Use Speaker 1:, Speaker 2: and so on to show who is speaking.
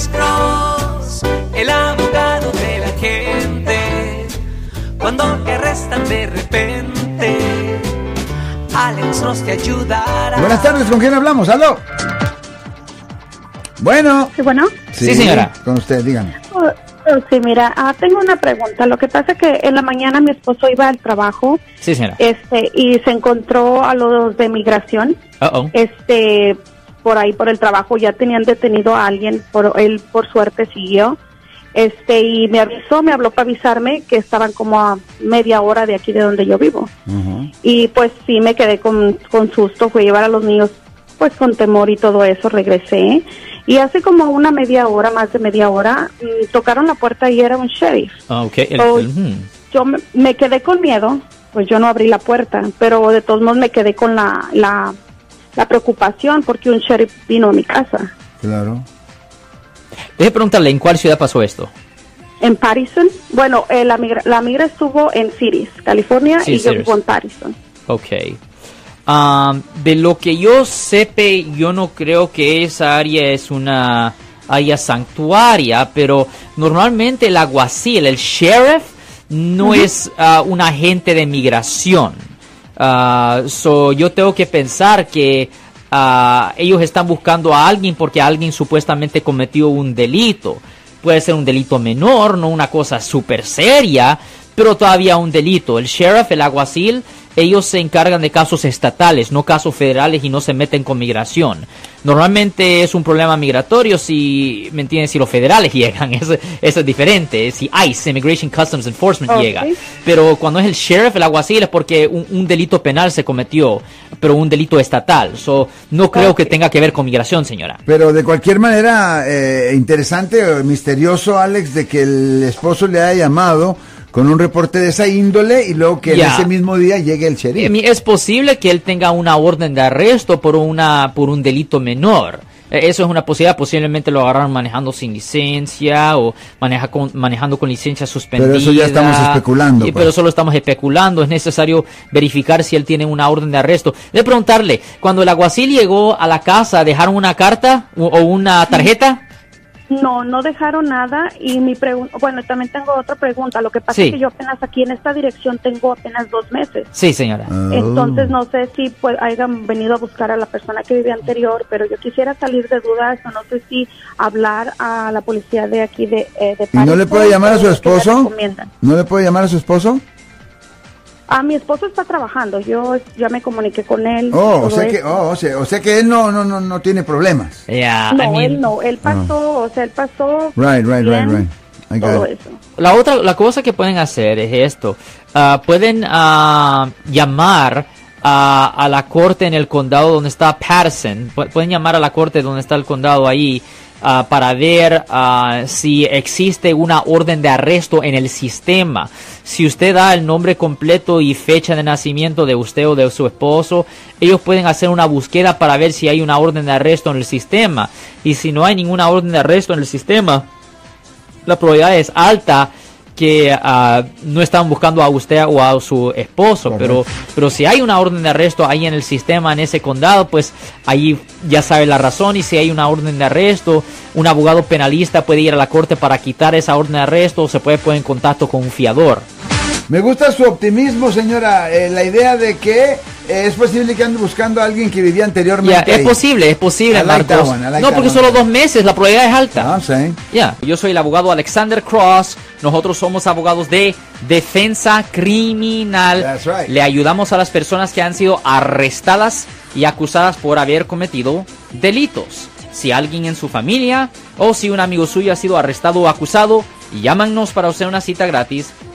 Speaker 1: Alex Cross, el abogado de la gente. Cuando te arrestan de repente, Alex Cross te ayudará.
Speaker 2: Buenas tardes, ¿con quién hablamos? ¡Aló! Bueno.
Speaker 3: Sí, bueno.
Speaker 4: Sí, señora.
Speaker 2: Con usted, dígame.
Speaker 3: Oh, oh, sí, mira, ah, tengo una pregunta. Lo que pasa es que en la mañana mi esposo iba al trabajo
Speaker 4: Sí, señora.
Speaker 3: este y se encontró a los de migración.
Speaker 4: Uh-oh.
Speaker 3: Este, por ahí por el trabajo ya tenían detenido a alguien, por él por suerte siguió. Este, y me avisó, me habló para avisarme que estaban como a media hora de aquí de donde yo vivo. Y pues sí me quedé con, con susto, fue llevar a los niños pues con temor y todo eso, regresé. Y hace como una media hora, más de media hora, mm, tocaron la puerta y era un sheriff.
Speaker 4: Ah, ok. El-
Speaker 3: Oh,
Speaker 4: el- hmm.
Speaker 3: Yo me, me quedé con miedo, pues yo no abrí la puerta, pero de todos modos me quedé con la, la, la preocupación porque un sheriff vino a mi casa.
Speaker 2: Claro.
Speaker 4: Deje preguntarle, ¿en cuál ciudad pasó esto?
Speaker 3: En Patterson, bueno, eh, la, migra, la migra estuvo en Cities, California,
Speaker 4: Sí,
Speaker 3: y yo vivo en Patterson.
Speaker 4: Ok. Um, de lo que yo sepe, yo no creo que esa área es una área santuaria, pero normalmente el alguacil, el sheriff, no es ah, un agente de migración. Ah, so, yo tengo que pensar que ah, ellos están buscando a alguien porque alguien supuestamente cometió un delito. Puede ser un delito menor, no una cosa súper seria, pero todavía un delito. El sheriff, el alguacil, ellos se encargan de casos estatales, no casos federales y no se meten con migración. Normalmente es un problema migratorio si, ¿me entiendes? Si los federales llegan, eso, eso es diferente. Si ICE, Immigration Customs Enforcement, llega. Pero cuando es el sheriff, el alguacil, es porque un, un delito penal se cometió, pero un delito estatal. So, no creo que tenga que ver con migración, señora.
Speaker 2: Pero de cualquier manera, eh, interesante, misterioso, Alex, de que el esposo le haya llamado con un reporte de esa índole y luego que en ese mismo día llegue el sheriff.
Speaker 4: Eh, Es posible que él tenga una orden de arresto por una por un delito menor. Eh, Eso es una posibilidad. Posiblemente lo agarraron manejando sin licencia o maneja con- manejando con licencia suspendida.
Speaker 2: Pero eso ya estamos especulando,
Speaker 4: Y-
Speaker 2: pues.
Speaker 4: Pero solo estamos especulando. Es necesario verificar si él tiene una orden de arresto. De preguntarle, cuando el alguacil llegó a la casa, ¿dejaron una carta o, o una tarjeta?
Speaker 3: No, no dejaron nada y mi pregunta, bueno, también tengo otra pregunta. Lo que pasa
Speaker 4: Sí.
Speaker 3: es que yo apenas aquí en esta dirección tengo apenas dos meses.
Speaker 4: Sí, señora.
Speaker 2: Oh.
Speaker 3: Entonces no sé si pues hayan venido a buscar a la persona que vivía anterior, pero yo quisiera salir de dudas o no sé si hablar a la policía de aquí de, eh, de
Speaker 2: ¿Y no le puede llamar a su esposo? ¿No le puede llamar a su esposo?
Speaker 3: Ah, mi esposo está trabajando, yo ya me comuniqué con él.
Speaker 2: Oh, o sea que, oh, o sea, o sea que él no, no, no, no tiene problemas.
Speaker 4: Yeah, I
Speaker 3: No,
Speaker 4: mean-
Speaker 3: él no, él pasó, o sea, él pasó
Speaker 2: Right, right, right,
Speaker 3: bien
Speaker 2: right. I got
Speaker 3: todo
Speaker 2: it.
Speaker 3: eso.
Speaker 4: La otra, la cosa que pueden hacer es esto. Ah, pueden ah, llamar a, a la corte en el condado donde está Patterson. Pu- Pueden llamar a la corte donde está el condado ahí ah, para ver ah, si existe una orden de arresto en el sistema. Si usted da el nombre completo y fecha de nacimiento de usted o de su esposo, ellos pueden hacer una búsqueda para ver si hay una orden de arresto en el sistema. Y si no hay ninguna orden de arresto en el sistema, la probabilidad es alta que ah, no están buscando a usted o a su esposo, pero, pero si hay una orden de arresto ahí en el sistema, en ese condado, pues ahí ya sabe la razón y si hay una orden de arresto, un abogado penalista puede ir a la corte para quitar esa orden de arresto o se puede poner en contacto con un fiador.
Speaker 2: Me gusta su optimismo, señora. eh, la idea de que eh, es posible que ande buscando a alguien que vivía anteriormente.
Speaker 4: es
Speaker 2: ahí.
Speaker 4: posible, es posible,
Speaker 2: like that
Speaker 4: Marcos.
Speaker 2: one, I like
Speaker 4: no, porque solo dos meses, la probabilidad es alta.
Speaker 2: No.
Speaker 4: Ya, yo soy el abogado Alexander Cross. Nosotros somos abogados de defensa criminal.
Speaker 2: That's right.
Speaker 4: Le ayudamos a las personas que han sido arrestadas y acusadas por haber cometido delitos. Si alguien en su familia o si un amigo suyo ha sido arrestado o acusado, llámanos para hacer una cita gratis.